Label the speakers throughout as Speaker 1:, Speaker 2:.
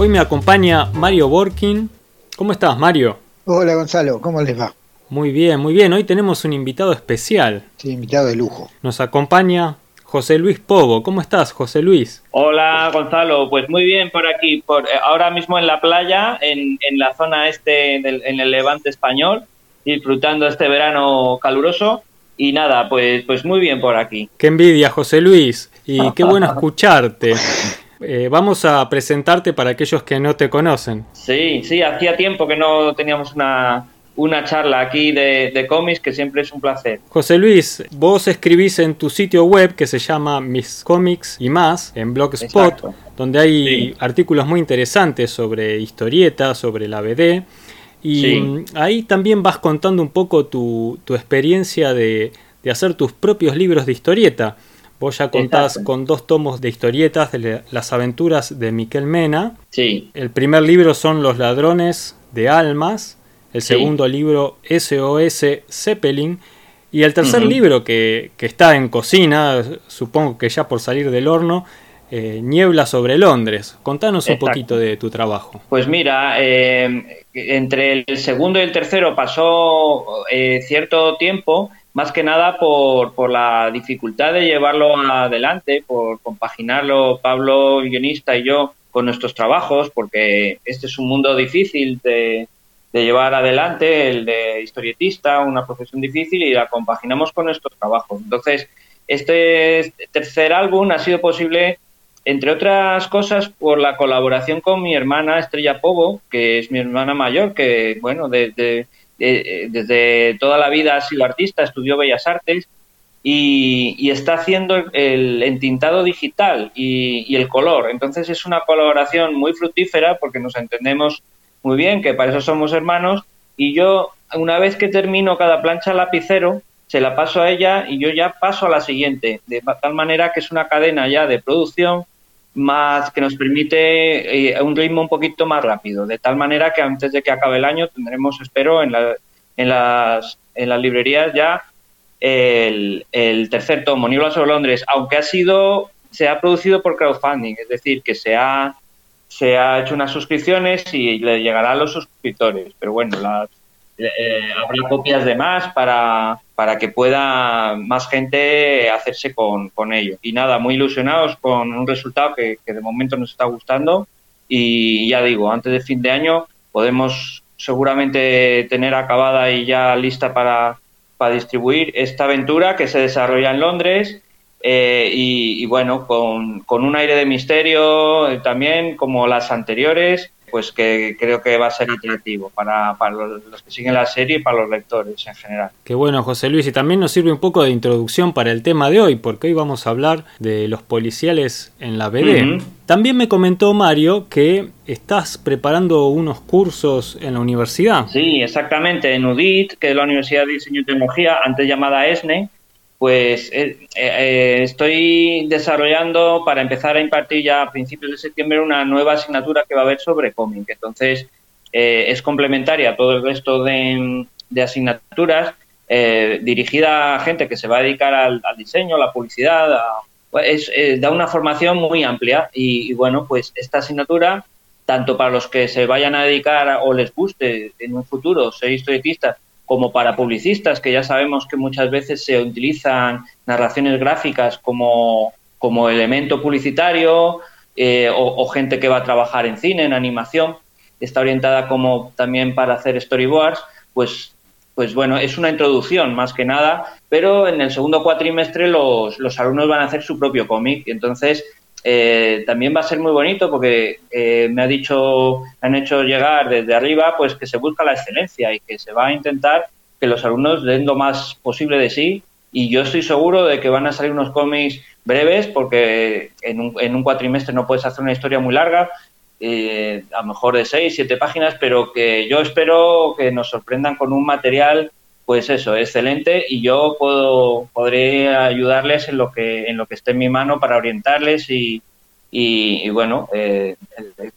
Speaker 1: Hoy me acompaña Mario Borkin. ¿Cómo estás, Mario?
Speaker 2: Hola, Gonzalo, ¿cómo les va?
Speaker 1: Muy bien, muy bien. Hoy tenemos un invitado especial.
Speaker 2: Sí, invitado de lujo.
Speaker 1: Nos acompaña José Luis Pogo. ¿Cómo estás, José Luis?
Speaker 3: Hola, Gonzalo. Pues muy bien por aquí. Por, eh, ahora mismo en la playa, en, la zona este, en el levante español, disfrutando este verano caluroso. Y nada, pues, pues muy bien por aquí.
Speaker 1: Qué envidia, José Luis. Y qué bueno escucharte. Eh, vamos a presentarte para aquellos que no te conocen.
Speaker 3: Sí, sí, hacía tiempo que no teníamos una, una charla aquí de, cómics que siempre es un placer.
Speaker 1: José Luis, vos escribís en tu sitio web que se llama Mis Cómics y más, en Blogspot, donde hay artículos muy interesantes sobre historietas, sobre la BD. Y ahí también vas contando un poco tu, experiencia de, de hacer tus propios libros de historieta. Vos ya contás con dos tomos de historietas de las aventuras de Miquel Mena.
Speaker 3: Sí.
Speaker 1: El primer libro son Los ladrones de almas. El segundo libro SOS Zeppelin. Y el tercer libro que, está en cocina, supongo que ya por salir del horno, eh, Niebla sobre Londres. Contanos un poquito de tu trabajo.
Speaker 3: Pues mira, eh, entre el segundo y el tercero pasó eh, cierto tiempo más que nada por, por la dificultad de llevarlo adelante, por compaginarlo Pablo, guionista, y yo con nuestros trabajos, porque este es un mundo difícil de, de llevar adelante, el de historietista, una profesión difícil, y la compaginamos con nuestros trabajos. Entonces, este tercer álbum ha sido posible, entre otras cosas, por la colaboración con mi hermana Estrella Pogo, que es mi hermana mayor, que, bueno, desde eh, desde toda la vida ha sido artista, estudió Bellas Artes y, está haciendo el entintado digital y, el color. Entonces es una colaboración muy fructífera porque nos entendemos muy bien, que para eso somos hermanos. Y yo, una vez que termino cada plancha lapicero, se la paso a ella y yo ya paso a la siguiente, de tal manera que es una cadena ya de producción más que nos permite eh, un ritmo un poquito más rápido, de tal manera que antes de que acabe el año tendremos, espero, en, en, las, en las librerías ya el, el tercer tomo, Niebla sobre Londres, aunque ha sido, se ha producido por crowdfunding, es decir, que se ha, se ha hecho unas suscripciones y le llegará a los suscriptores, pero bueno, las, eh, habrá copias de más para, para que pueda más gente hacerse con, con ello. Y nada, muy ilusionados con un resultado que, que de momento nos está gustando y ya digo, antes de fin de año podemos seguramente tener acabada y ya lista para, para distribuir esta aventura que se desarrolla en Londres eh, y, bueno, con, con, un aire de misterio también como las anteriores pues que creo que va a ser atractivo para, para, los que siguen la serie y para los lectores en general.
Speaker 1: Qué bueno, José Luis, y también nos sirve un poco de introducción para el tema de hoy, porque hoy vamos a hablar de los policiales en la BD. También me comentó Mario que estás preparando unos cursos en la universidad.
Speaker 3: Sí, exactamente, en UDIT, que es la Universidad de Diseño y Tecnología, antes llamada ESNE, pues eh, eh, estoy desarrollando para empezar a impartir ya a principios de septiembre una nueva asignatura que va a haber sobre cómic. Entonces, eh, es complementaria a todo el resto de, asignaturas dirigida a gente que se va a dedicar al, diseño, a la publicidad, pues, da una formación muy amplia y, y, bueno, pues esta asignatura, tanto para los que se vayan a dedicar o les guste en un futuro ser historietistas, como para publicistas, que ya sabemos que muchas veces se utilizan narraciones gráficas como, como elemento publicitario, eh, o, gente que va a trabajar en cine, en animación, está orientada como también para hacer storyboards, pues, pues bueno, es una introducción más que nada, pero en el segundo cuatrimestre los, los alumnos van a hacer su propio cómic, entonces eh, también va a ser muy bonito porque eh, me ha dicho, han hecho llegar desde arriba, pues que se busca la excelencia y que se va a intentar que los alumnos den lo más posible de sí. Y yo estoy seguro de que van a salir unos cómics breves porque en un, en un cuatrimestre no puedes hacer una historia muy larga, eh, a lo mejor de seis, siete páginas, pero que yo espero que nos sorprendan con un material pues eso, excelente y yo puedo, podré ayudarles en lo que, en lo que esté en mi mano para orientarles y, y, bueno, eh,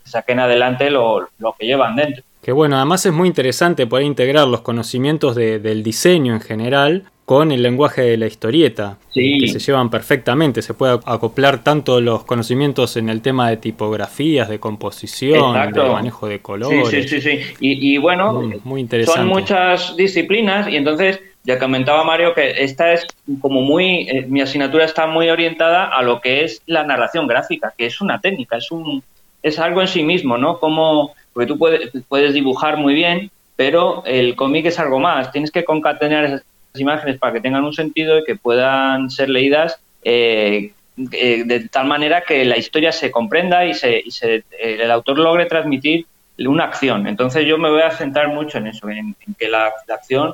Speaker 3: saquen adelante lo, lo, que llevan dentro.
Speaker 1: Que bueno, además es muy interesante poder integrar los conocimientos del diseño en general con el lenguaje de la historieta, que se llevan perfectamente, se puede acoplar tanto los conocimientos en el tema de tipografías, de composición, de manejo de colores.
Speaker 3: Sí, sí, sí, Y, bueno, muy, son muchas disciplinas y entonces ya comentaba Mario que esta es como muy, eh, mi asignatura está muy orientada a lo que es la narración gráfica, que es una técnica, es un, es algo en sí mismo, ¿no? Como, porque tú puedes, puedes dibujar muy bien, pero el cómic es algo más. Tienes que concatenar imágenes para que tengan un sentido y que puedan ser leídas eh, eh, de tal manera que la historia se comprenda y, se, y se, el autor logre transmitir una acción. Entonces yo me voy a centrar mucho en eso, en, que la, acción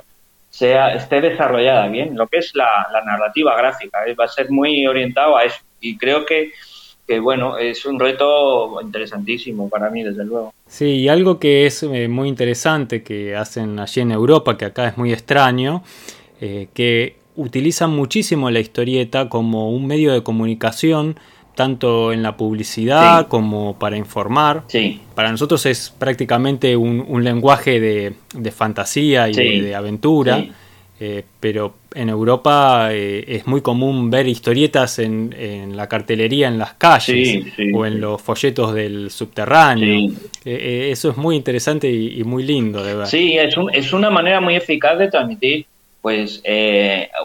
Speaker 3: sea esté desarrollada bien, lo que es la, la narrativa gráfica. Va a ser muy orientado a eso. Y creo que que bueno, es un reto interesantísimo para mí, desde luego.
Speaker 1: Sí, y algo que es eh, muy interesante que hacen allí en Europa, que acá es muy extraño, eh, que utilizan muchísimo la historieta como un medio de comunicación, tanto en la publicidad como para informar.
Speaker 3: Sí.
Speaker 1: Para nosotros es prácticamente un, lenguaje de, fantasía y de, aventura. Eh, pero en Europa eh, es muy común ver historietas en, la cartelería en las calles o en los folletos del subterráneo. Eh, eso es muy interesante y, muy lindo de ver.
Speaker 3: Sí, es, es una manera muy eficaz de transmitir pues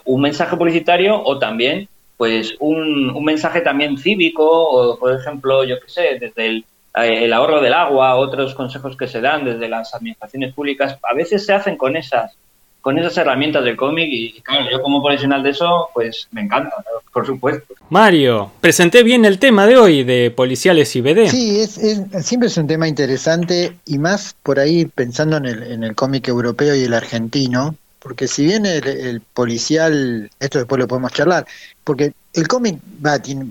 Speaker 3: un mensaje publicitario o también pues un, un, mensaje también cívico o por ejemplo yo qué sé desde el, el ahorro del agua otros consejos que se dan desde las administraciones públicas a veces se hacen con esas con esas herramientas del cómic y claro, yo como profesional de eso, pues me encanta, por supuesto.
Speaker 1: Mario, presenté bien el tema de hoy de policiales y BD.
Speaker 2: Sí, es, siempre es un tema interesante y más por ahí pensando en el, en el cómic europeo y el argentino, porque si bien el, policial, esto después lo podemos charlar, porque el cómic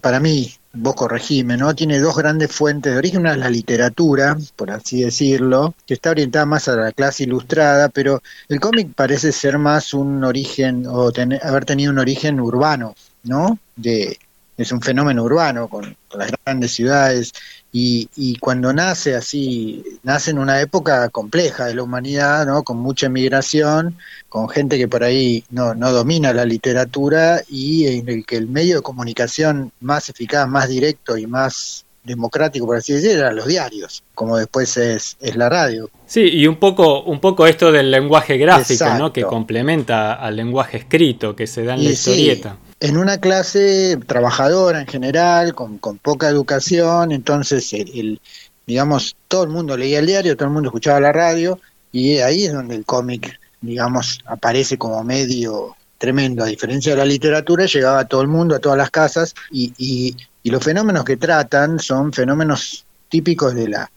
Speaker 2: para mí, vos corregime, ¿no? Tiene dos grandes fuentes de origen, una es la literatura, por así decirlo, que está orientada más a la clase ilustrada, pero el cómic parece ser más un origen, o haber tenido un origen urbano, ¿no? De, es un fenómeno urbano con, las grandes ciudades y, y, cuando nace así, nace en una época compleja de la humanidad, ¿no? Con mucha emigración, con gente que por ahí no, no domina la literatura y en el que el medio de comunicación más eficaz, más directo y más democrático, por así decirlo, eran los diarios, como después es, es la radio.
Speaker 1: Sí, y un poco, un poco esto del lenguaje gráfico, ¿no? Que complementa al lenguaje escrito que se da en la historieta.
Speaker 2: En una clase trabajadora en general, con, con poca educación, entonces el, digamos, todo el mundo leía el diario, todo el mundo escuchaba la radio, y ahí es donde el cómic digamos, aparece como medio tremendo. A diferencia de la literatura, llegaba a todo el mundo, a todas las casas, y, y, los fenómenos que tratan son fenómenos típicos de la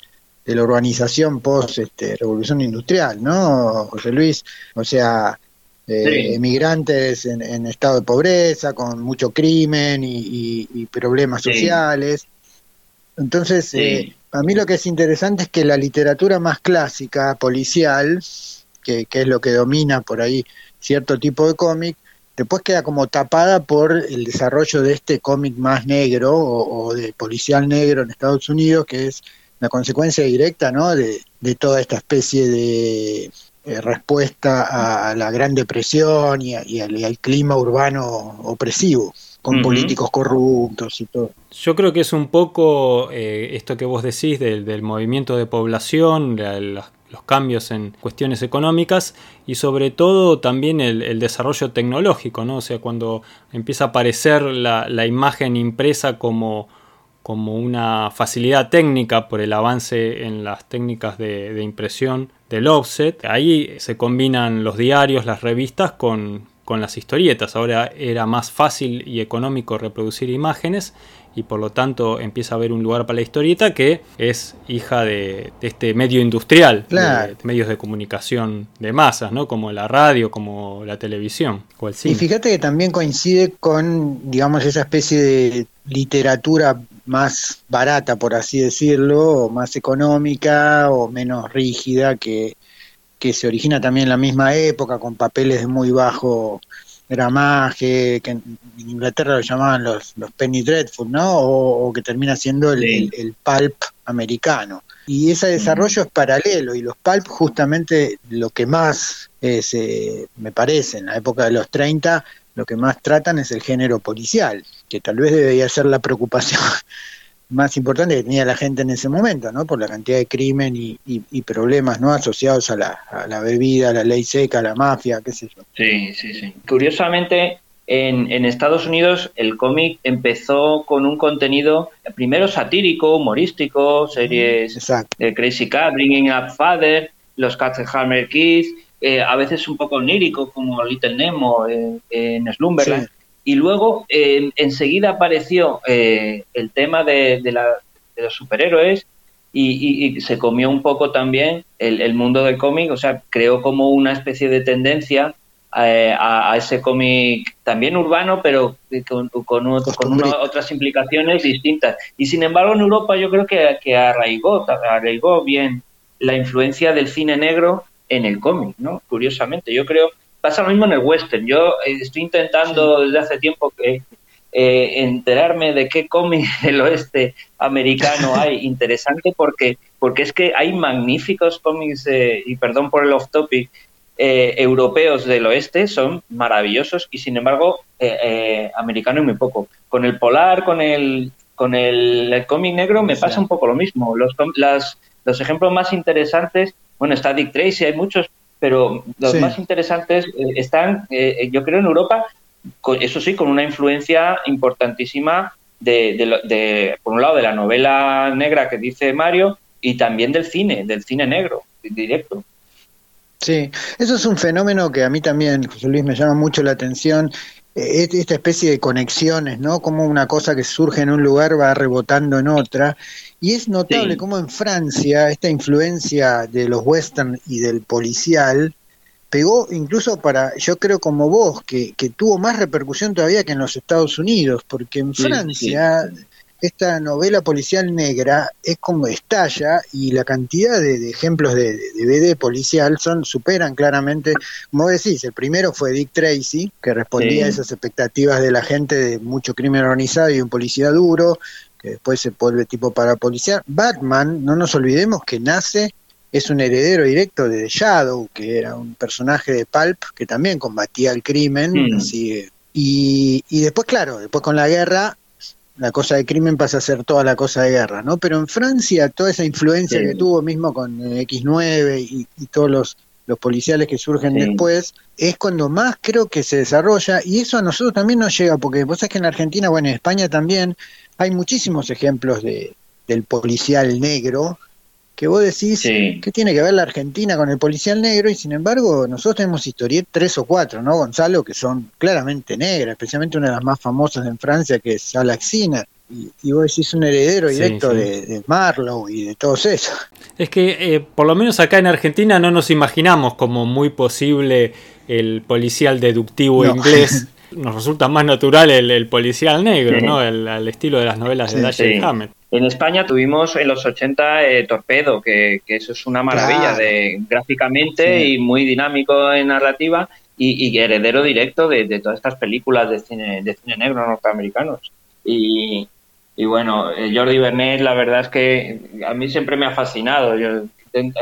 Speaker 2: de la urbanización post este, revolución industrial, ¿no, José Luis? O sea, eh, emigrantes en, estado de pobreza, con mucho crimen y, problemas sociales. Entonces, eh, a mí lo que es interesante es que la literatura más clásica, policial, que, es lo que domina por ahí cierto tipo de cómic, después queda como tapada por el desarrollo de este cómic más negro o, de policial negro en Estados Unidos, que es la consecuencia directa ¿no? de, toda esta especie de eh, respuesta a la Gran Depresión y, al, clima urbano opresivo con políticos corruptos y todo.
Speaker 1: Yo creo que es un poco eh, esto que vos decís del, del movimiento de población, los cambios en cuestiones económicas y sobre todo también el, desarrollo tecnológico, ¿no? O sea, cuando empieza a aparecer la, imagen impresa como, como, una facilidad técnica por el avance en las técnicas de, impresión del offset, ahí se combinan los diarios, las revistas con, con las historietas. Ahora era más fácil y económico reproducir imágenes y por lo tanto empieza a haber un lugar para la historieta que es hija de, este medio industrial, de, medios de comunicación de masas, ¿no? como la radio, como la televisión o el cine.
Speaker 2: Y fíjate que también coincide con, digamos, esa especie de literatura más barata, por así decirlo, o más económica o menos rígida que, que se origina también en la misma época con papeles de muy bajo gramaje, que en Inglaterra lo llamaban los, los penny dreadful, ¿no? O, que termina siendo el, pulp americano. Y ese desarrollo es paralelo y los pulp justamente lo que más es, eh, me parece, en la época de los 30, lo que más tratan es el género policial, que tal vez debería ser la preocupación más importante que tenía la gente en ese momento, ¿no? Por la cantidad de crimen y, problemas, ¿no? Asociados a la, a la, bebida, a la ley seca, a la mafia, qué sé yo.
Speaker 3: Sí, sí, sí. Curiosamente, en, en Estados Unidos el cómic empezó con un contenido primero satírico, humorístico, series de Crazy Cat, Bringing Up Father, los Cats Hammer Kids, eh, a veces un poco onírico como Little Nemo en Slumberland. Y luego enseguida apareció eh, el tema de, los superhéroes y, se comió un poco también el, mundo del cómic, o sea, creó como una especie de tendencia eh, a, ese cómic también urbano, pero con, con, otras implicaciones distintas. Y sin embargo, en Europa yo creo que, que arraigó, arraigó bien la influencia del cine negro en el cómic, ¿no? Curiosamente, yo creo pasa lo mismo en el western. Yo eh, estoy intentando desde hace tiempo que eh, enterarme de qué cómic del oeste americano hay interesante porque porque es que hay magníficos cómics y perdón por el off topic eh, europeos del oeste son maravillosos y sin embargo americano y muy poco con el polar con el con el, cómic negro me pasa un poco lo mismo los las, los ejemplos más interesantes bueno está Dick Tracy hay muchos pero los más interesantes eh, están, eh, yo creo, en Europa, eso sí, con una influencia importantísima de, por un lado, de la novela negra que dice Mario y también del cine, del cine negro, directo.
Speaker 2: Sí, eso es un fenómeno que a mí también, José Luis, me llama mucho la atención eh, esta especie de conexiones, ¿no? Como una cosa que surge en un lugar va rebotando en otra. Y es notable cómo en Francia esta influencia de los western y del policial pegó incluso para, yo creo como vos, que, que tuvo más repercusión todavía que en los Estados Unidos, porque en Francia esta novela policial negra es como estalla y la cantidad de, ejemplos de, de, BD policial son superan claramente, como decís, el primero fue Dick Tracy, que respondía a esas expectativas de la gente de mucho crimen organizado y un policía duro, que después se vuelve tipo para policía. Batman, no nos olvidemos que nace, es un heredero directo de The Shadow, que era un personaje de Pulp que también combatía el crimen, mm. así, y, y después, claro, después con la guerra la cosa de crimen pasa a ser toda la cosa de guerra, ¿no? Pero en Francia toda esa influencia que tuvo mismo con eh, X9 y, todos los, los, policiales que surgen después, es cuando más creo que se desarrolla y eso a nosotros también nos llega, porque vos sabés que en Argentina, bueno, en España también hay muchísimos ejemplos de, del policial negro que vos decís que tiene que ver la Argentina con el policial negro y sin embargo nosotros tenemos historietas, tres o cuatro, ¿no, Gonzalo? Que son claramente negras, especialmente una de las más famosas en Francia que es Alaxina. Y, y vos decís un heredero directo De, Marlowe y de todos esos.
Speaker 1: Es que eh, por lo menos acá en Argentina no nos imaginamos como muy posible el policial deductivo inglés. Nos resulta más natural el, policial negro, ¿no? El, estilo de las novelas de Dashiell Hammett.
Speaker 3: En España tuvimos en los 80 eh, Torpedo, que, eso es una maravilla de gráficamente y muy dinámico en narrativa y, heredero directo de, todas estas películas de cine, de cine negro norteamericanos. Y, bueno, eh, Jordi Bernet, la verdad es que a mí siempre me ha fascinado. Yo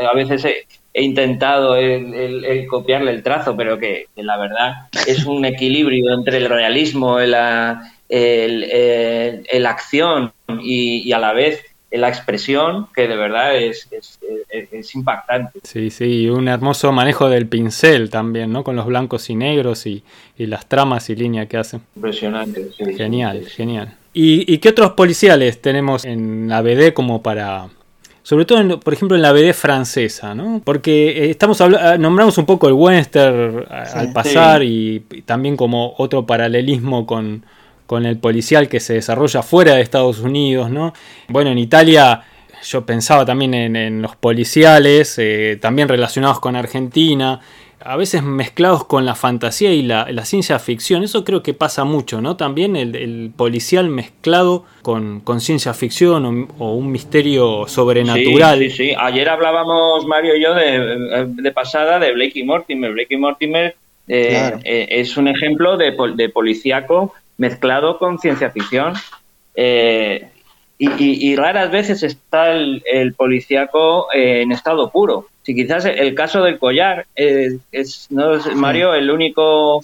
Speaker 3: a veces he, intentado el, copiarle el trazo, pero que, la verdad es un equilibrio entre el realismo, la, el, el, acción y, a la vez la expresión que de verdad es, es, impactante.
Speaker 1: Sí, sí, un hermoso manejo del pincel también, ¿no? Con los blancos y negros y, las tramas y líneas que hacen.
Speaker 3: Impresionante,
Speaker 1: Genial, genial. ¿Y, qué otros policiales tenemos en la BD como para... Sobre todo, por ejemplo, en la BD francesa, ¿no? Porque eh, estamos ah, nombramos un poco el western al pasar y también como otro paralelismo con, con el policial que se desarrolla fuera de Estados Unidos, ¿no? Bueno, en Italia yo pensaba también en, los policiales, eh, también relacionados con Argentina, a veces mezclados con la fantasía y la, ciencia ficción. Eso creo que pasa mucho, ¿no? También el, policial mezclado con, ciencia ficción o, un misterio sobrenatural.
Speaker 3: Sí, sí, sí. Ayer hablábamos, Mario y yo, de, de pasada de Blakey Mortimer. Blakey Mortimer Eh, eh, es un ejemplo de, de policíaco mezclado con ciencia ficción. Eh, y, raras veces está el, el policíaco en estado puro. Si quizás el caso del collar es, no es Mario el único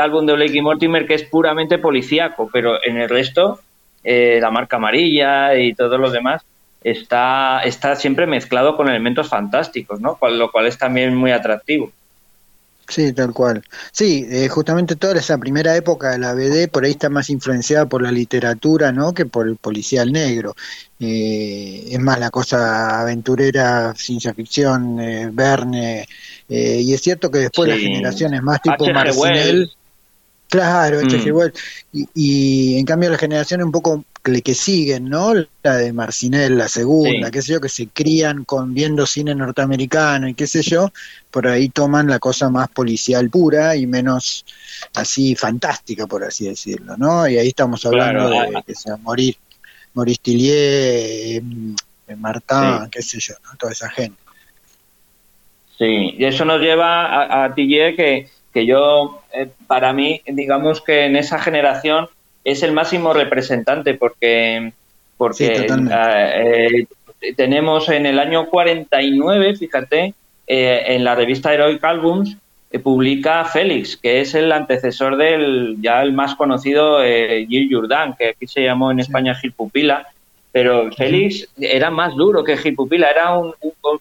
Speaker 3: álbum de Blake y Mortimer que es puramente policíaco, pero en el resto la marca amarilla y todo lo demás está, está siempre mezclado con elementos fantásticos, ¿no? Lo cual es también muy atractivo.
Speaker 2: Sí, tal cual. Sí, eh, justamente toda esa primera época de la BD por ahí está más influenciada por la literatura, ¿no? Que por el policial negro. Eh, es más la cosa aventurera, ciencia ficción, eh, Verne. y es cierto que después las generaciones más tipo Marcinel. Claro, mm. y, y, en cambio la generación un poco que siguen, ¿no? La de Marcinel, la segunda, qué sé yo, que se crían con viendo cine norteamericano y qué sé yo, por ahí toman la cosa más policial pura y menos así fantástica, por así decirlo, ¿no? Y ahí estamos hablando de ah, que sea morir, Maurice Tillier, eh, Martin, qué sé yo, ¿no? Toda esa gente.
Speaker 3: Sí, y eso nos lleva a, a Tillier que, que yo, eh, para mí, digamos que en esa generación es el máximo representante porque, porque eh, tenemos en el año 49, fíjate, eh, en la revista Heroic Albums, eh, publica Félix, que es el antecesor del ya el más conocido Gil Jourdan, que aquí se llamó en España Gil Pupila, pero Félix era más duro que Gil Pupila, era un,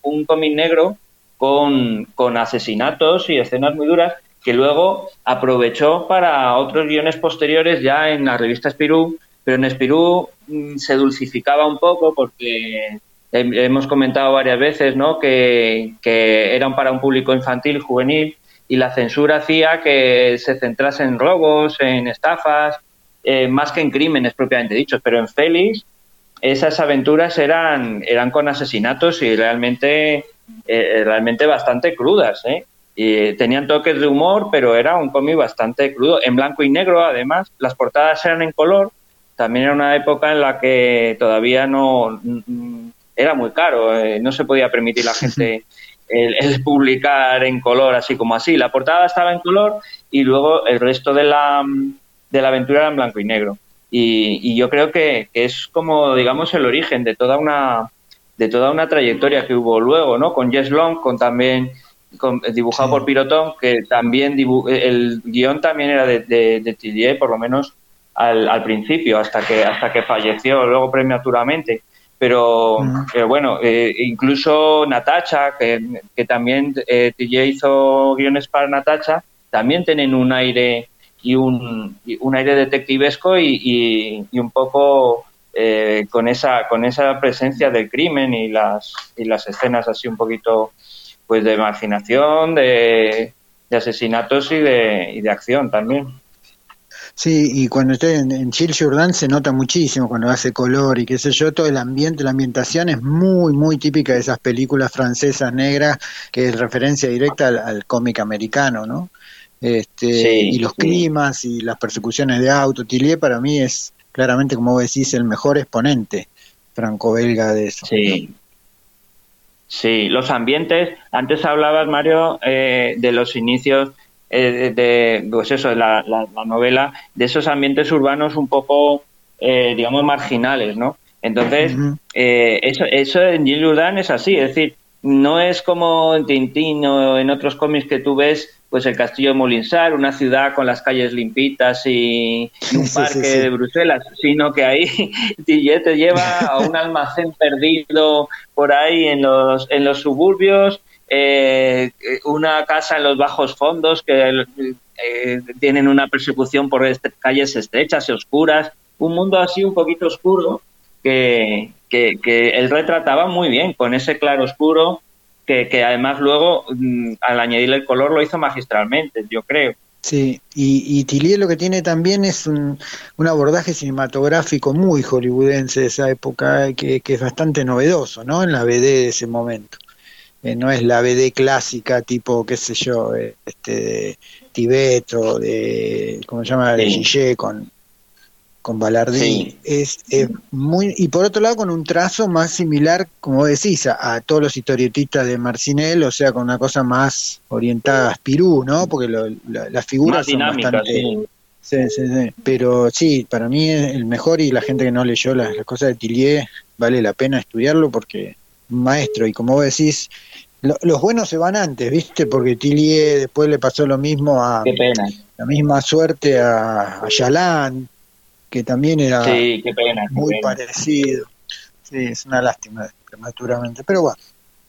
Speaker 3: un, cómic negro con, con asesinatos y escenas muy duras que luego aprovechó para otros guiones posteriores ya en la revista Spirú, pero en Spirú mm, se dulcificaba un poco porque hemos comentado varias veces ¿no? que, que eran para un público infantil, juvenil, y la censura hacía que se centrase en robos, en estafas, eh, más que en crímenes propiamente dichos, pero en Félix esas aventuras eran, eran con asesinatos y realmente, eh, realmente bastante crudas. ¿eh? Y tenían toques de humor, pero era un cómic bastante crudo, en blanco y negro además. Las portadas eran en color. También era una época en la que todavía no era muy caro, eh, no se podía permitir la gente el, publicar en color así como así. La portada estaba en color y luego el resto de la, de la aventura era en blanco y negro. Y, yo creo que, que, es como, digamos, el origen de toda una de toda una trayectoria que hubo luego, ¿no? Con Jess Long, con también dibujado por Pirotón, que también el guion también era de, de, por lo menos al, principio, hasta que hasta que falleció luego prematuramente. Pero, bueno, eh, incluso Natacha, que, que también eh, hizo guiones para Natacha, también tienen un aire y un, un aire detectivesco y, y, un poco eh, con esa con esa presencia del crimen y las y las escenas así un poquito pues de marginación, de, asesinatos y de, y de acción también.
Speaker 2: Sí, y cuando estoy en, en Chile Jordan se nota muchísimo cuando hace color y qué sé yo, todo el ambiente, la ambientación es muy, muy típica de esas películas francesas negras que es referencia directa al, cómic americano, ¿no? Este, y los climas y las persecuciones de auto. Tillier para mí es claramente, como vos decís, el mejor exponente franco-belga de eso.
Speaker 3: Sí, Sí, los ambientes. Antes hablabas, Mario, eh, de los inicios eh, de, pues eso, de la, novela, de esos ambientes urbanos un poco, eh, digamos, marginales, ¿no? Entonces, eso, eso en Gilles es así, es decir, no es como en Tintín o en otros cómics que tú ves pues el castillo de Molinsar, una ciudad con las calles limpitas y, un parque de Bruselas, sino que ahí te lleva a un almacén perdido por ahí en los, en los suburbios, eh, una casa en los bajos fondos que eh, tienen una persecución por calles estrechas y oscuras, un mundo así un poquito oscuro que, que, que él retrataba muy bien, con ese claro oscuro que, además luego, mm, al añadirle el color, lo hizo magistralmente, yo creo.
Speaker 2: Sí, y, y Tillier lo que tiene también es un, abordaje cinematográfico muy hollywoodense de esa época, que, es bastante novedoso, ¿no? En la BD de ese momento. Eh, no es la BD clásica tipo, qué sé yo, este, de Tibet o de, ¿cómo se llama? De Gillet con, con Ballardín. Es, muy y por otro lado con un trazo más similar, como decís, a, todos los historietistas de Marcinel, o sea, con una cosa más orientada a Spirú, ¿no? Porque las figuras son bastante Sí, sí, sí. Pero sí, para mí es el mejor y la gente que no leyó las, cosas de Tillier vale la pena estudiarlo porque maestro y como vos decís, los buenos se van antes, ¿viste? Porque Tillier después le pasó lo mismo a...
Speaker 3: Qué pena.
Speaker 2: La misma suerte a, a Yalan, que también era muy parecido. Sí, es una lástima prematuramente, pero bueno,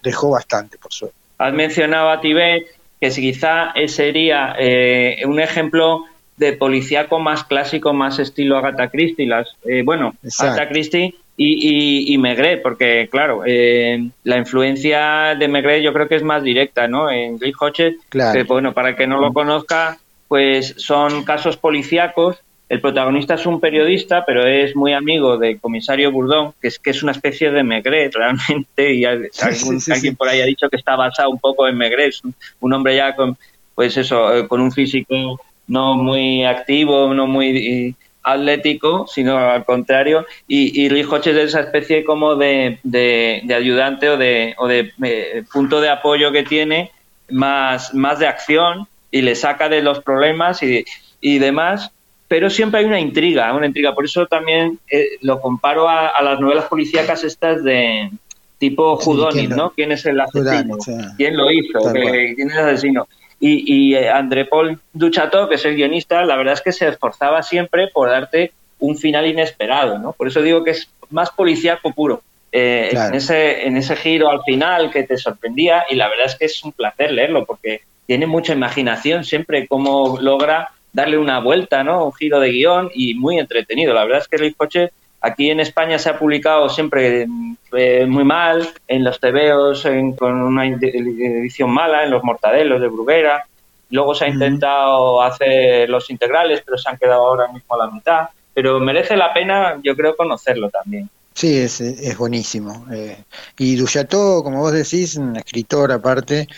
Speaker 2: dejó bastante, por suerte.
Speaker 3: Has mencionado a Tibet, que si quizá sería eh, un ejemplo de policíaco más clásico, más estilo Agatha Christie. Las, eh, bueno, Agatha Christie y, y, Megret, porque claro, eh, la influencia de Megret yo creo que es más directa, ¿no? En Lee Hodges, que bueno, para el que no lo conozca, pues son casos policíacos el protagonista es un periodista, pero es muy amigo del comisario Bourdon, que es que es una especie de Megret realmente, y alguien por ahí ha dicho que está basado un poco en Megret, un, hombre ya con, pues eso, eh, con un físico no muy activo, no muy atlético, sino al contrario, y, y Luis Hodges es esa especie como de, de, ayudante o de, o de eh, punto de apoyo que tiene, más, más de acción, y le saca de los problemas y, y demás, pero siempre hay una intriga, una intriga. Por eso también eh, lo comparo a, las novelas policíacas estas de tipo Judonis, ¿no? ¿Quién es el asesino? ¿Quién lo hizo? ¿Quién es el asesino? Y, y eh, André Paul Duchateau, que es el guionista, la verdad es que se esforzaba siempre por darte un final inesperado, ¿no? Por eso digo que es más policíaco puro. Eh, en, ese, en ese giro al final que te sorprendía y la verdad es que es un placer leerlo porque tiene mucha imaginación siempre cómo logra darle una vuelta, ¿no? Un giro de guion y muy entretenido. La verdad es que Luis Coche aquí en España se ha publicado siempre eh, muy mal, en los tebeos con una edición mala, en los mortadelos de Bruguera. Luego se ha intentado hacer los integrales, pero se han quedado ahora mismo a la mitad. Pero merece la pena, yo creo, conocerlo también.
Speaker 2: Sí, es, es buenísimo. Eh, y Duchateau, como vos decís, un escritor aparte,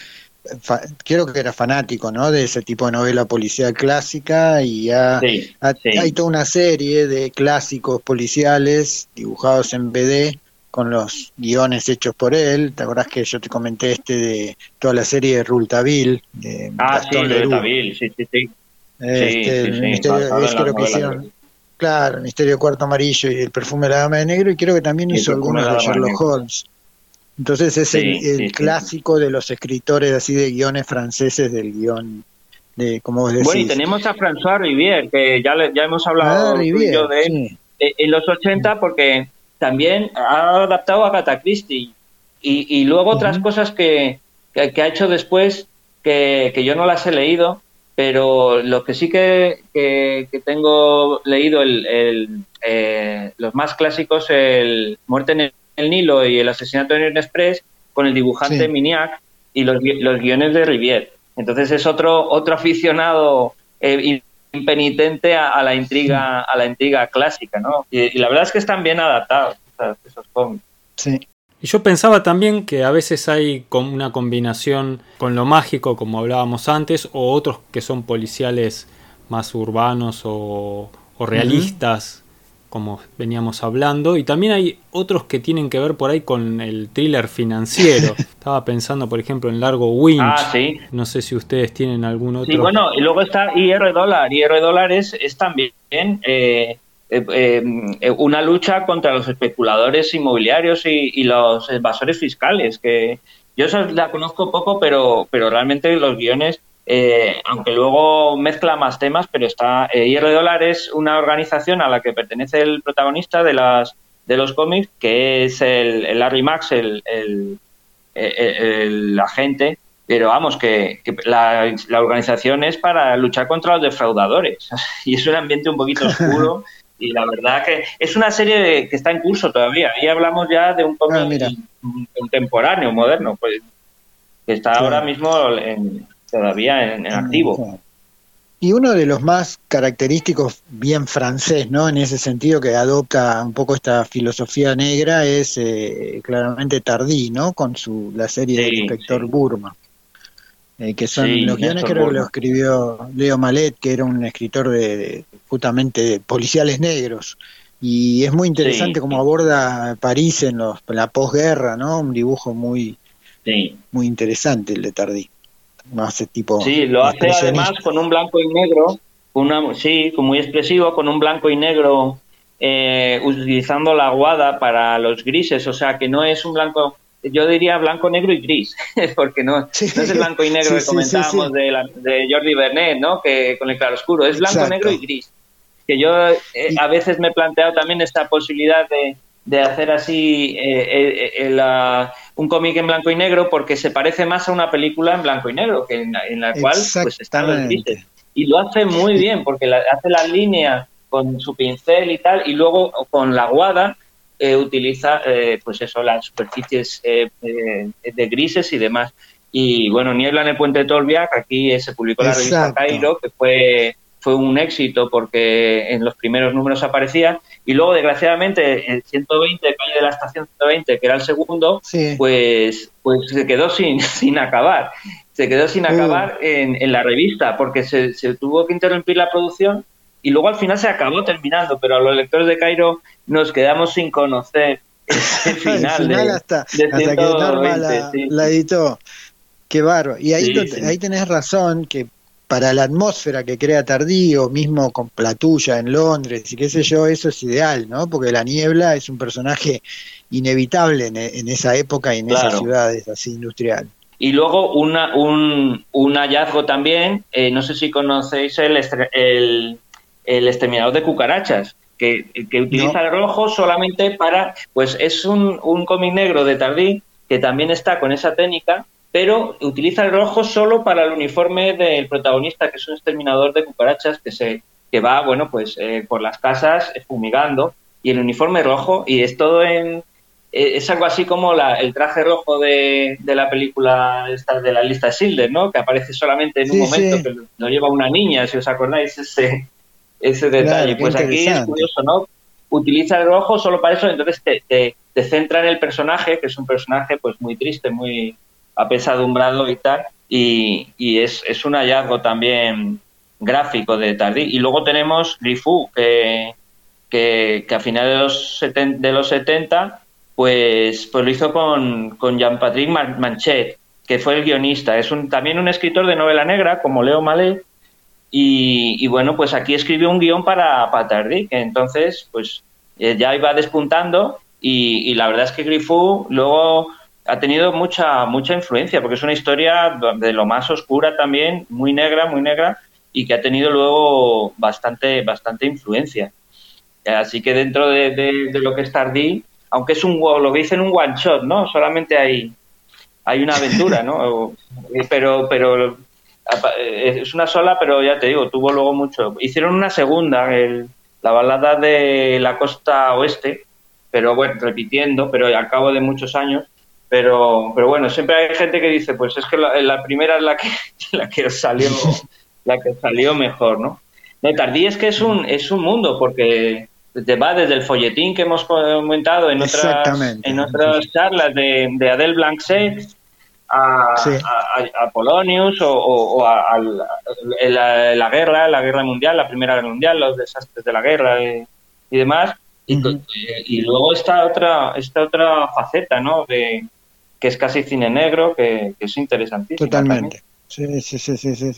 Speaker 2: quiero que era fanático ¿no? de ese tipo de novela policial clásica y hay toda una serie de clásicos policiales dibujados en BD con los guiones hechos por él. ¿Te acordás que yo te comenté este de toda la serie de Rultaville? De
Speaker 3: ah, sí, Rultaville, sí, sí, sí.
Speaker 2: Este, el misterio, es que hicieron, claro, el misterio de cuarto amarillo y el perfume de la dama de negro y creo que también hizo algunos de Sherlock Holmes. Entonces es el, clásico de los escritores así de guiones franceses del guion de, como vos decís.
Speaker 3: Bueno, y tenemos a François Rivière, que ya, ya hemos hablado ah, de él eh, en los 80 porque también ha adaptado a Catacristy y, y luego otras cosas que, que, ha hecho después que, que, yo no las he leído, pero lo que sí que, que tengo leído, el, el eh, los más clásicos, el Muerte en el el Nilo y el asesinato de Ernest Express con el dibujante Miniac y los, los guiones de Rivière. Entonces es otro, otro aficionado eh, impenitente a, la intriga, a la intriga clásica, ¿no? Y, la verdad es que están bien adaptados esos cómics.
Speaker 1: Sí. Y yo pensaba también que a veces hay una combinación con lo mágico, como hablábamos antes, o otros que son policiales más urbanos o, realistas, como veníamos hablando, y también hay otros que tienen que ver por ahí con el thriller financiero. Estaba pensando, por ejemplo, en Largo Winch.
Speaker 3: Ah, no
Speaker 1: sé si ustedes tienen algún otro.
Speaker 3: Sí, bueno, y luego está IR Dólar. IR Dólar es, también eh, eh, eh, una lucha contra los especuladores inmobiliarios y, los evasores fiscales, que yo la conozco poco, pero, pero realmente los guiones eh, aunque luego mezcla más temas, pero está eh, IR Dollar es una organización a la que pertenece el protagonista de las de los cómics, que es el, Larry Max, el, el, agente, pero vamos, que, la, organización es para luchar contra los defraudadores. Y es un ambiente un poquito oscuro. Y la verdad que es una serie que está en curso todavía. Ahí hablamos ya de un cómic ah, contemporáneo, moderno, pues que está ahora mismo en, todavía en, activo.
Speaker 2: Y uno de los más característicos, bien francés, ¿no? En ese sentido, que adopta un poco esta filosofía negra, es eh, claramente Tardí, ¿no? Con su la serie del inspector Burma. eh, que son los guiones creo que lo escribió Leo Malet, que era un escritor de, justamente de policiales negros. Y es muy interesante cómo aborda París en, los, la posguerra, ¿no? Un dibujo muy, muy interesante el de Tardí.
Speaker 3: Hace tipo sí, lo hace además con un blanco y negro, una, sí, muy expresivo, con un blanco y negro eh, utilizando la aguada para los grises, o sea que no es un blanco, yo diría blanco, negro y gris, porque no, es el blanco y negro que comentábamos de, de, Jordi Bernet, ¿no? que con el claroscuro, es blanco, negro y gris. Que yo eh, a veces me he planteado también esta posibilidad de, de hacer así eh, un cómic en blanco y negro porque se parece más a una película en blanco y negro, que en, la cual pues están los grises. Y lo hace muy bien porque hace las líneas con su pincel y tal, y luego con la guada eh, utiliza, eh, pues eso, las superficies eh, de grises y demás. Y bueno, Niebla en el Puente de Tolbiac, aquí se publicó la revista Cairo, que fue, fue un éxito porque en los primeros números aparecía. Y luego, desgraciadamente, el 120, Calle de la Estación 120, que era el segundo, pues, pues se quedó sin, sin acabar. Se quedó sin uh. acabar en, en la revista porque se, se tuvo que interrumpir la producción y luego al final se acabó terminando, pero a los lectores de Cairo nos quedamos sin conocer el
Speaker 2: final, hasta, que Norma la, editó. Qué barro. Y ahí, ahí tenés razón que para la atmósfera que crea Tardío, mismo con Platuya en Londres y qué sé yo, eso es ideal, ¿no? Porque la niebla es un personaje inevitable en, esa época y en esas ciudades así industriales.
Speaker 3: Y luego una, un, un hallazgo también, eh, no sé si conocéis el, el el exterminador de cucarachas, que, utiliza el rojo solamente para, pues es un, un cómic negro de Tardí que también está con esa técnica, pero utiliza el rojo solo para el uniforme del protagonista, que es un exterminador de cucarachas que se que va, bueno, pues eh, por las casas fumigando y el uniforme rojo y es todo en eh, es algo así como la, el traje rojo de, de, la película esta de la lista de Silder, ¿no? Que aparece solamente en un momento que lo lleva una niña, si os acordáis, ese, ese detalle. pues aquí es curioso, ¿no? Utiliza el rojo solo para eso, entonces te, te, centra en el personaje, que es un personaje pues muy triste, muy apesadumbrado y tal, y, y es, es un hallazgo también gráfico de Tardí. Y luego tenemos Grifú, que, que, a finales de los, de los 70 pues, pues lo hizo con, con Jean-Patrick Manchet, que fue el guionista. Es un, también un escritor de novela negra, como Leo Malé, y, bueno, pues aquí escribió un guion para, para Tardy, que entonces pues eh, ya iba despuntando y, la verdad es que Grifú luego ha tenido mucha mucha influencia porque es una historia de lo más oscura también, muy negra, muy negra y que ha tenido luego bastante bastante influencia. Así que dentro de, lo que es Tardí, aunque es un lo que dicen un one shot, ¿no? Solamente hay hay una aventura, ¿no? pero pero eh, es una sola, pero ya te digo, tuvo luego mucho. Hicieron una segunda, el, la balada de la costa oeste, pero bueno, repitiendo, pero al cabo de muchos años. Pero, pero bueno, siempre hay gente que dice, pues es que la, primera es la que, la que salió, la que salió mejor, ¿no? No, Tardí es que es un, es un mundo, porque te va desde el folletín que hemos comentado en otras, en otras charlas de, de Adele Blanchet a, Polonius o, a, la, guerra, la guerra mundial, la primera guerra mundial, los desastres de la guerra y, demás. Y, luego esta otra, esta otra faceta, ¿no? De, que es casi cine negro, que, es interesantísimo.
Speaker 2: Totalmente. Sí, sí, sí, sí, sí,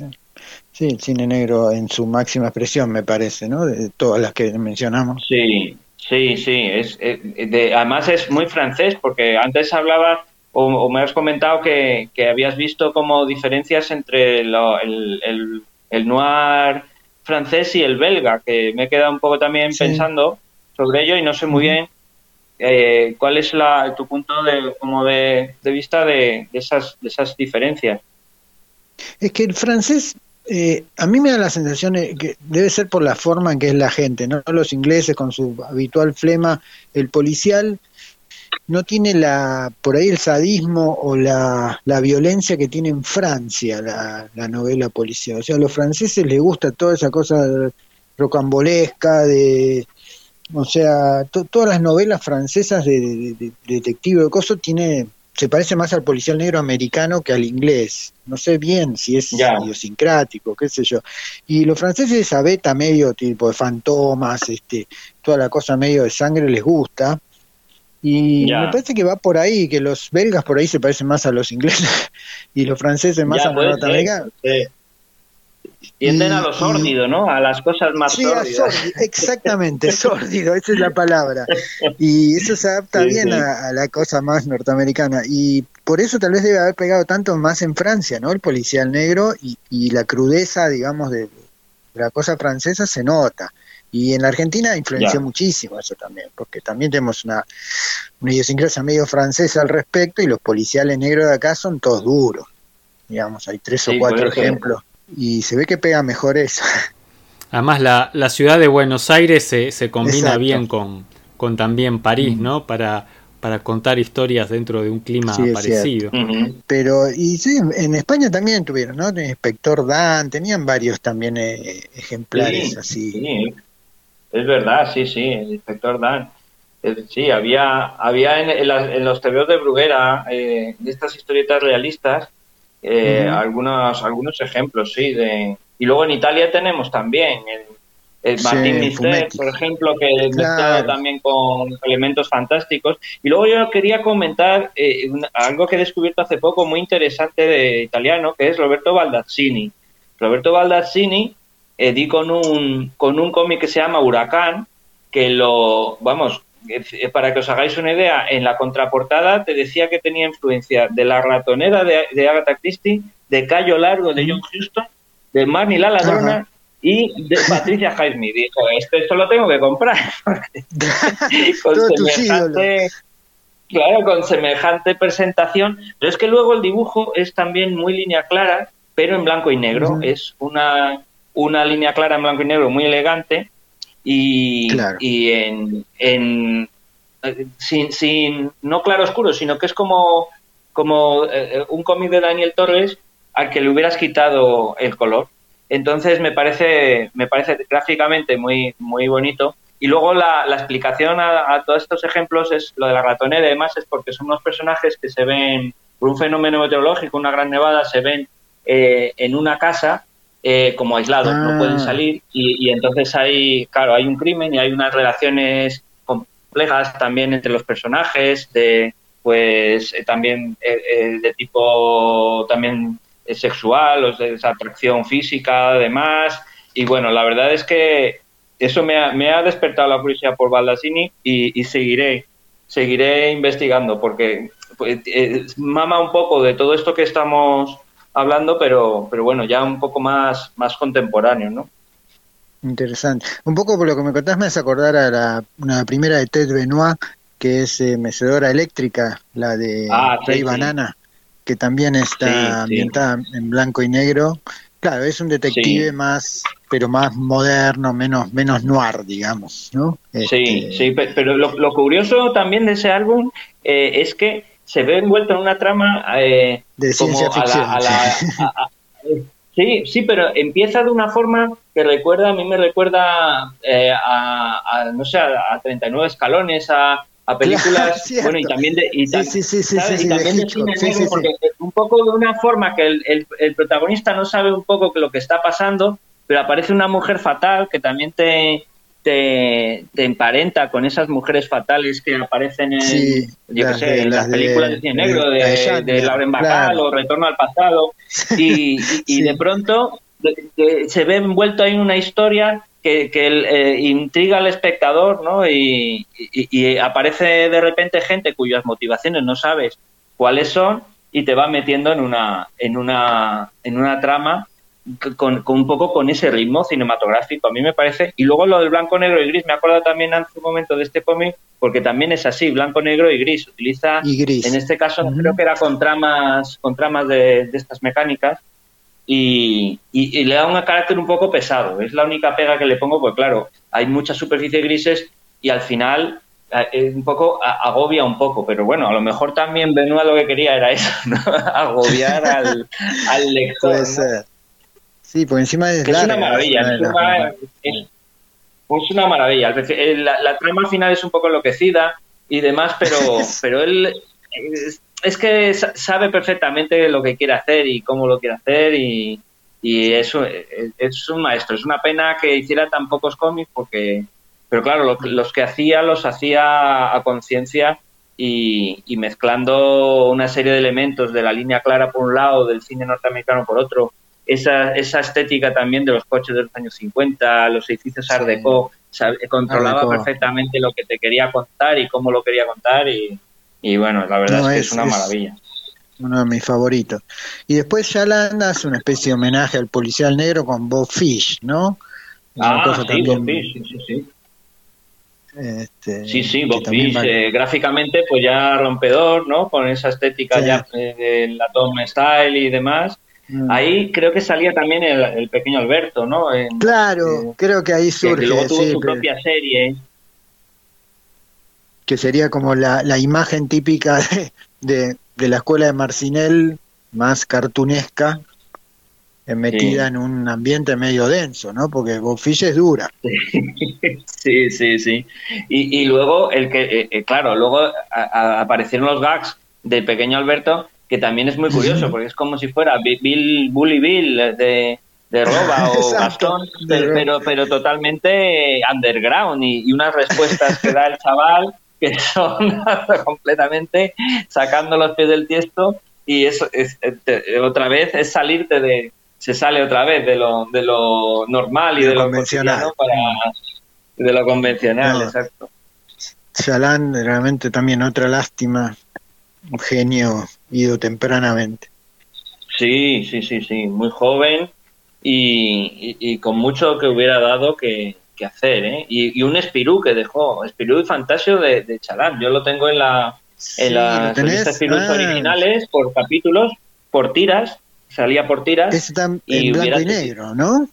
Speaker 2: sí. el cine negro en su máxima expresión, me parece, ¿no? De todas las que mencionamos.
Speaker 3: Sí, sí, sí. Es, eh, además es muy francés, porque antes hablaba o, me has comentado que, habías visto como diferencias entre el, noir francés y el belga, que me he quedado un poco también pensando sobre ello y no sé muy bien eh, cuál es la, tu punto de, como de, vista de, esas, de esas diferencias.
Speaker 2: Es que el francés eh, a mí me da la sensación que debe ser por la forma en que es la gente, ¿no? Los ingleses con su habitual flema, el policial no tiene la por ahí el sadismo o la, la violencia que tiene en Francia la, la, novela policial. O sea, a los franceses les gusta toda esa cosa rocambolesca, de, o sea, todas las novelas francesas de, detective de coso tiene se parece más al policial negro americano que al inglés. No sé bien si es idiosincrático, qué sé yo. Y los franceses esa beta medio tipo de fantomas, este, toda la cosa medio de sangre les gusta. Y me parece que va por ahí, que los belgas por ahí se parecen más a los ingleses y los franceses más a los norteamericanos.
Speaker 3: Tienden a lo sórdido, ¿no? A las cosas más sí,
Speaker 2: exactamente, sórdido, esa es la palabra. Y eso se adapta bien A, la cosa más norteamericana. Y por eso tal vez debe haber pegado tanto más en Francia, ¿no? El policial negro y, y la crudeza, digamos, de, la cosa francesa se nota. Y en la Argentina influenció muchísimo eso también, porque también tenemos una, una idiosincrasia medio francesa al respecto y los policiales negros de acá son todos duros. Digamos, hay tres o cuatro ejemplos y se ve que pega mejor eso.
Speaker 1: Además, la, la ciudad de Buenos Aires se, se combina bien con, con también París, mm. ¿no? Para, para contar historias dentro de un clima parecido.
Speaker 2: Pero, y sí, en España también tuvieron, ¿no? El inspector Dan, tenían varios también eh, ejemplares así.
Speaker 3: Sí. Es verdad, sí, sí, el inspector Dan. Sí, había, había en, en, los tebeos de Bruguera, eh, de estas historietas realistas, eh, algunos, algunos ejemplos, sí. De... Y luego en Italia tenemos también el, Martín por ejemplo, que claro. también con elementos fantásticos. Y luego yo quería comentar eh, algo que he descubierto hace poco muy interesante de italiano, que es Roberto Baldassini. Roberto Baldassini eh, di con un, con un cómic que se llama Huracán, que lo, vamos, para que os hagáis una idea, en la contraportada te decía que tenía influencia de La ratonera de, Agatha Christie, de Cayo Largo de John Huston, de Marnie la ladrona y de Patricia Jaime. Dijo, esto, esto lo tengo que comprar. con semejante, claro, con semejante presentación. Pero es que luego el dibujo es también muy línea clara, pero en blanco y negro. Es una, una línea clara en blanco y negro muy elegante y, y en, en sin, sin, no claro oscuro, sino que es como, como eh, un cómic de Daniel Torres al que le hubieras quitado el color. Entonces me parece, me parece gráficamente muy, muy bonito. Y luego la, la explicación a, todos estos ejemplos es lo de la ratonera y demás, es porque son unos personajes que se ven, por un fenómeno meteorológico, una gran nevada, se ven eh, en una casa eh, como aislados, no pueden ah. salir y, entonces hay, claro, hay un crimen y hay unas relaciones complejas también entre los personajes, de pues eh, también eh, de tipo también sexual, o de esa atracción física, además, y bueno, la verdad es que eso me ha, me ha despertado la curiosidad por Baldassini y, y seguiré, seguiré investigando porque pues, mama un poco de todo esto que estamos hablando, pero, pero bueno, ya un poco más, más contemporáneo, ¿no?
Speaker 2: Interesante. Un poco por lo que me contás me hace acordar a la, una primera de Ted Benoit, que es eh, Mecedora Eléctrica, la de ah, Rey Banana, que también está ambientada en blanco y negro. Claro, es un detective más, pero más moderno, menos, menos noir, digamos, ¿no?
Speaker 3: Sí, este, sí, pero lo, curioso también de ese álbum eh, es que se ve envuelto en una trama
Speaker 2: eh, de ciencia ficción.
Speaker 3: sí, sí, pero empieza de una forma que recuerda, a mí me recuerda eh, a, no sé, a, 39 escalones, a, a películas, bueno, y también de, y, sí, sí, sí, y también de cine negro, porque un poco de una forma que el, el, el, protagonista no sabe un poco lo que está pasando, pero aparece una mujer fatal que también te, te, emparenta con esas mujeres fatales que aparecen en, las películas de, cine negro de, de, Lauren Bacall o Retorno al pasado y, y, de pronto se ve envuelto ahí en una historia que, que eh, intriga al espectador ¿no? Y, y, aparece de repente gente cuyas motivaciones no sabes cuáles son y te va metiendo en una en una en una trama con, un poco con ese ritmo cinematográfico, a mí me parece. Y luego lo del blanco, negro y gris, me acuerdo también hace un momento de este cómic, porque también es así, blanco, negro y gris. Utiliza, en este caso, creo que era con tramas, con tramas de, estas mecánicas. Y, y, le da un carácter un poco pesado. Es la única pega que le pongo, pues claro, hay muchas superficies grises y al final eh, un poco agobia un poco, pero bueno, a lo mejor también Benoit lo que quería era eso, ¿no? agobiar al, al lector.
Speaker 2: Sí, por encima
Speaker 3: es, es una maravilla. Es, una maravilla. La, trama al final es un poco enloquecida y demás, pero, pero él es que sabe perfectamente lo que quiere hacer y cómo lo quiere hacer y, y eso es, un maestro. Es una pena que hiciera tan pocos cómics porque, pero claro, los que hacía los hacía a conciencia y, y, mezclando una serie de elementos de la línea clara por un lado, del cine norteamericano por otro, esa, esa estética también de los coches de los años 50, los edificios Art Deco, controlaba perfectamente lo que te quería contar y cómo lo quería contar y, y bueno, la verdad es que es, una maravilla.
Speaker 2: Uno de mis favoritos. Y después Shalan hace una especie de homenaje al policial negro con Bob Fish, ¿no?
Speaker 3: ah, sí, Bob Fish, sí, sí. Este, sí, sí, Bob Fish, eh, gráficamente pues ya rompedor, ¿no? Con esa estética ya eh, de la Tom Style y demás. Mm. Ahí creo que salía también el, pequeño Alberto, ¿no?
Speaker 2: claro, eh, creo que ahí surge.
Speaker 3: Que luego tuvo su propia serie.
Speaker 2: Que sería como la, la imagen típica de, de, la escuela de Marcinel, más cartunesca, eh, metida en un ambiente medio denso, ¿no? Porque Bob es dura.
Speaker 3: Sí, sí, sí. Y, y luego, el que, eh, claro, luego aparecieron los gags del pequeño Alberto que también es muy curioso, porque es como si fuera Bill, Bully Bill de, de Roba o Gastón, pero, pero, totalmente underground y, unas respuestas que da el chaval que son completamente sacando los pies del tiesto y eso es, otra vez es salirte de se sale otra vez de lo, de lo normal y de, lo convencional. para de lo convencional, exacto.
Speaker 2: Chalán realmente también otra lástima un genio ido tempranamente.
Speaker 3: Sí, sí, sí, sí, muy joven y, con mucho que hubiera dado que, hacer, ¿eh? Y, un Espirú que dejó, Espirú y Fantasio de, de Chalán. Yo lo tengo en la en las ah. originales por capítulos, por tiras, salía por tiras.
Speaker 2: en blanco y negro, ¿no?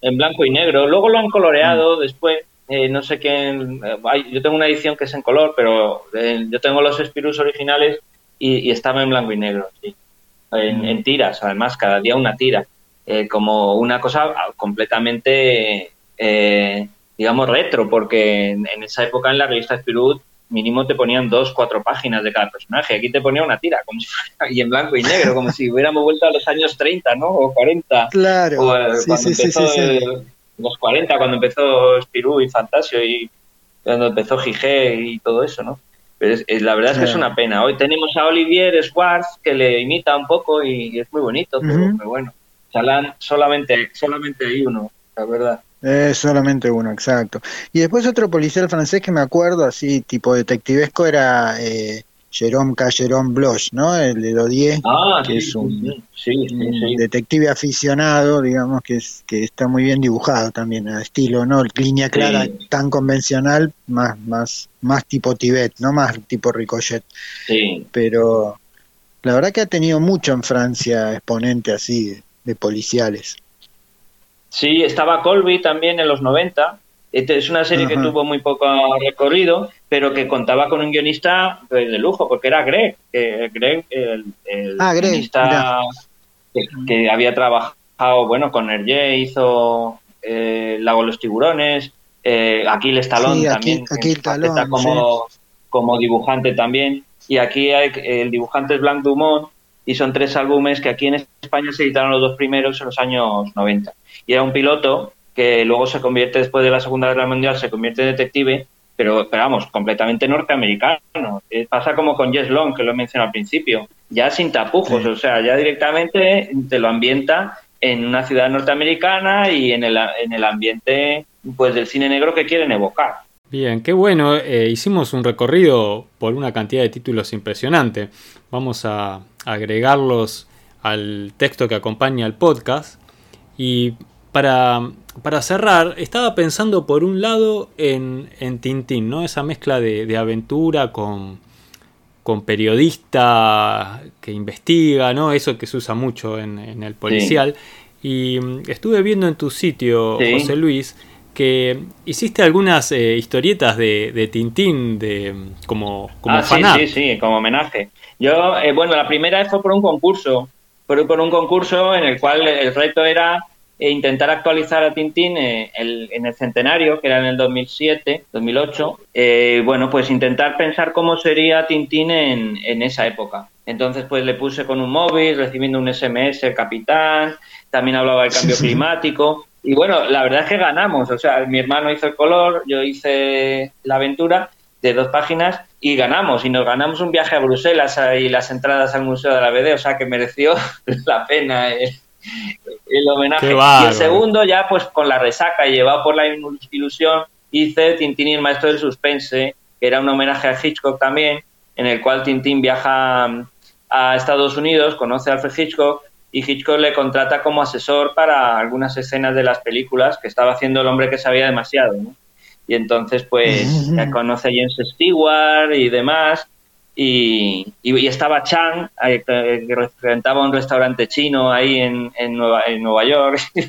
Speaker 3: En blanco y negro. Luego lo han coloreado mm. después. Eh, no sé quién. Eh, yo tengo una edición que es en color, pero eh, yo tengo los Spirus originales y, estaba en blanco y negro, sí. En, tiras, además, cada día una tira. como una cosa completamente, digamos, retro, porque en, esa época en la revista Spirut mínimo te ponían dos, cuatro páginas de cada personaje. Aquí te ponía una tira, como y en blanco y negro, como si hubiéramos vuelto a los años 30, ¿no? O 40.
Speaker 2: Claro.
Speaker 3: O, sí, sí, sí, los 40 cuando empezó Spirou y Fantasio y cuando empezó Gige y todo eso, ¿no? Pero la verdad es que es una pena. Hoy tenemos a Olivier Schwartz que le imita un poco y, es muy bonito, pero, bueno, solamente, solamente hay uno, la verdad.
Speaker 2: Es solamente uno, exacto. Y después otro policial francés que me acuerdo, así tipo detectivesco, era eh, Jérôme Calleron Bloch, ¿no? El de Dodier,
Speaker 3: ah,
Speaker 2: que es un, detective aficionado, digamos, que es que está muy bien dibujado también, a estilo, ¿no? Línea clara tan convencional, más más más tipo Tibet, no más tipo Ricochet.
Speaker 3: Sí.
Speaker 2: Pero la verdad que ha tenido mucho en Francia exponente así de, policiales.
Speaker 3: Sí, estaba Colby también en los 90, es una serie que tuvo muy poco recorrido, pero que contaba con un guionista pues, de lujo, porque era Greg, Greg el,
Speaker 2: ah,
Speaker 3: guionista que, había trabajado, bueno, con Hergé, hizo eh, Lago los Tiburones, eh, Aquiles Talón también,
Speaker 2: está
Speaker 3: como, como dibujante también, y aquí hay, el dibujante es Blanc Dumont, y son tres álbumes que aquí en España se editaron los dos primeros en los años 90. Y era un piloto que luego se convierte, después de la Segunda Guerra Mundial, se convierte en detective, pero, pero vamos, completamente norteamericano. Eh, pasa como con Jess Long, que lo mencioné al principio, ya sin tapujos, o sea, ya directamente te lo ambienta en una ciudad norteamericana y en el, en el ambiente pues del cine negro que quieren evocar.
Speaker 1: Bien, qué bueno. Eh, hicimos un recorrido por una cantidad de títulos impresionante. Vamos a agregarlos al texto que acompaña el podcast. Y para, para cerrar, estaba pensando por un lado en, en Tintín, ¿no? Esa mezcla de, aventura con, con, periodista que investiga, ¿no? Eso que se usa mucho en, el policial. Y mm, estuve viendo en tu sitio, José Luis, que hiciste algunas eh, historietas de, de, Tintín de, como, como
Speaker 3: ah, Sí, sí, sí, como homenaje. Yo, eh, bueno, la primera fue por un concurso, fue por un concurso en el cual el reto era e intentar actualizar a Tintín eh, en el centenario, que era en el 2007, 2008, eh, bueno, pues intentar pensar cómo sería Tintín en, en esa época. Entonces, pues le puse con un móvil, recibiendo un SMS el capitán, también hablaba del cambio climático. Y bueno, la verdad es que ganamos. O sea, mi hermano hizo el color, yo hice la aventura de dos páginas y ganamos. Y nos ganamos un viaje a Bruselas y las entradas al Museo de la BD. O sea, que mereció la pena el, homenaje. y el segundo, ya pues con la resaca y llevado por la ilusión, hice Tintín y el maestro del suspense, que era un homenaje a Hitchcock también, en el cual Tintín viaja a Estados Unidos, conoce a Alfred Hitchcock y Hitchcock le contrata como asesor para algunas escenas de las películas que estaba haciendo el hombre que sabía demasiado. Y entonces, pues, ya conoce a James Stewart y demás. Y, y, estaba Chang, eh, que representaba un restaurante chino ahí en, en, Nueva, en Nueva York. Y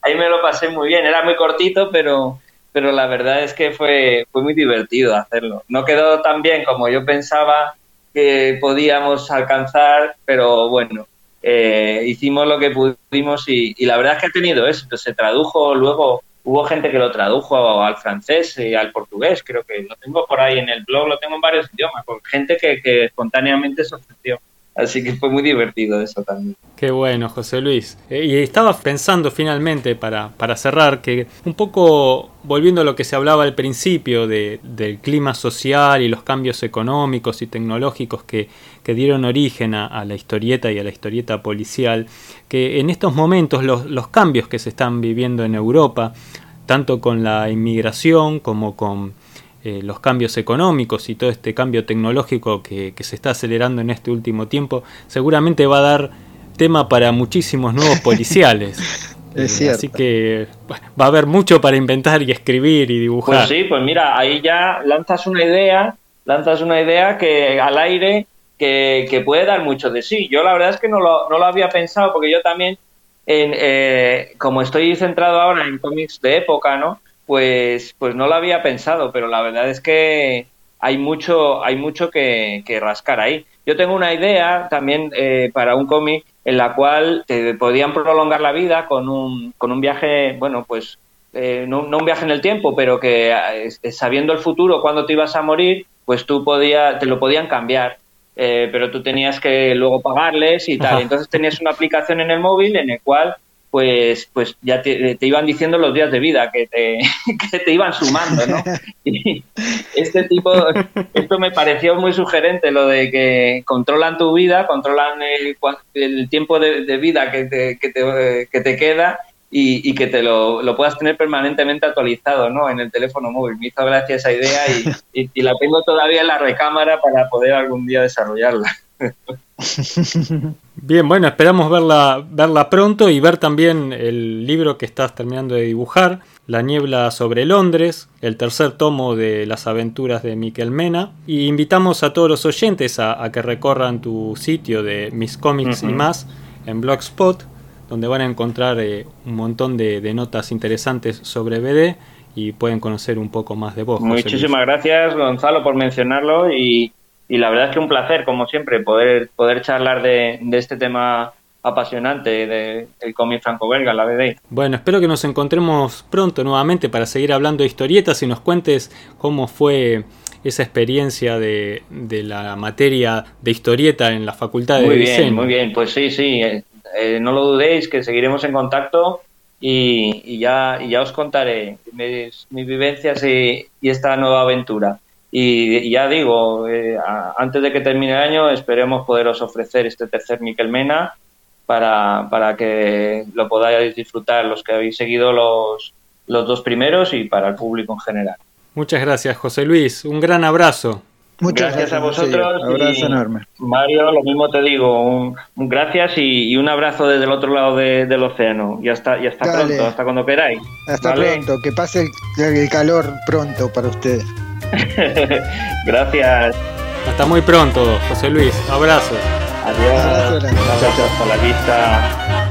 Speaker 3: ahí me lo pasé muy bien. Era muy cortito, pero, pero la verdad es que fue, fue muy divertido hacerlo. No quedó tan bien como yo pensaba que podíamos alcanzar, pero bueno, eh, hicimos lo que pudimos y, la verdad es que ha tenido éxito. Se tradujo luego, hubo gente que lo tradujo al francés y al portugués, creo que lo tengo por ahí en el blog, lo tengo en varios idiomas, con gente que, que espontáneamente se ofreció. Así que fue muy divertido eso también.
Speaker 1: Qué bueno, José Luis. Eh, y estaba pensando finalmente, para, para, cerrar, que un poco volviendo a lo que se hablaba al principio de, del clima social y los cambios económicos y tecnológicos que, que dieron origen a, la historieta y a la historieta policial, que en estos momentos los, los cambios que se están viviendo en Europa, tanto con la inmigración como con eh, los cambios económicos y todo este cambio tecnológico que, se está acelerando en este último tiempo, seguramente va a dar tema para muchísimos nuevos policiales.
Speaker 2: Eh,
Speaker 1: así que va a haber mucho para inventar y escribir y dibujar.
Speaker 3: Pues sí, pues mira, ahí ya lanzas una idea, lanzas una idea que al aire que, puede dar mucho de sí. Yo la verdad es que no lo, no lo había pensado porque yo también, en, eh, como estoy centrado ahora en cómics de época, ¿no? Pues, pues no lo había pensado, pero la verdad es que hay mucho, hay mucho que, rascar ahí. Yo tengo una idea también eh, para un cómic en la cual te podían prolongar la vida con un, con un viaje, bueno, pues eh, no, un viaje en el tiempo, pero que eh, sabiendo el futuro, cuando te ibas a morir, pues tú podías, te lo podían cambiar. pero tú tenías que luego pagarles y tal. Entonces tenías una aplicación en el móvil en el cual pues, pues ya te, iban diciendo los días de vida que te, que te iban sumando, ¿no? Y este tipo, esto me pareció muy sugerente, lo de que controlan tu vida, controlan el, el tiempo de, vida que te, que te, que te queda y, y, que te lo, lo, puedas tener permanentemente actualizado, ¿no? En el teléfono móvil. Me hizo gracia esa idea y, y la tengo todavía en la recámara para poder algún día desarrollarla.
Speaker 1: Bien, bueno, esperamos verla, verla pronto y ver también el libro que estás terminando de dibujar, La niebla sobre Londres, el tercer tomo de las aventuras de Miquel Mena. Y invitamos a todos los oyentes a, que recorran tu sitio de Mis Comics y más en Blogspot, donde van a encontrar eh, un montón de, de, notas interesantes sobre BD y pueden conocer un poco más de vos.
Speaker 3: Muchísimas gracias, Gonzalo, por mencionarlo y y la verdad es que un placer, como siempre, poder, poder charlar de, este tema apasionante del cómic franco-belga, la BD.
Speaker 1: Bueno, espero que nos encontremos pronto nuevamente para seguir hablando de historietas y nos cuentes cómo fue esa experiencia de, la materia de historieta en la facultad de
Speaker 3: muy
Speaker 1: diseño.
Speaker 3: Muy bien, muy bien, pues sí, sí, eh, eh, no lo dudéis que seguiremos en contacto y, ya, ya os contaré mis, vivencias y esta nueva aventura. Y, ya digo, eh, antes de que termine el año esperemos poderos ofrecer este tercer Miquel Mena para, para que lo podáis disfrutar los que habéis seguido los, los dos primeros y para el público en general.
Speaker 1: Muchas gracias, José Luis. Un gran abrazo.
Speaker 3: Muchas gracias, a vosotros.
Speaker 2: Un abrazo enorme.
Speaker 3: Mario, lo mismo te digo. Un, gracias y, un abrazo desde el otro lado del océano. Y hasta, y hasta pronto, hasta cuando queráis.
Speaker 2: Hasta pronto, que pase el calor pronto para ustedes.
Speaker 3: Gracias.
Speaker 1: Hasta muy pronto, José Luis. Abrazo.
Speaker 3: Adiós. Abrazo, Hasta la vista.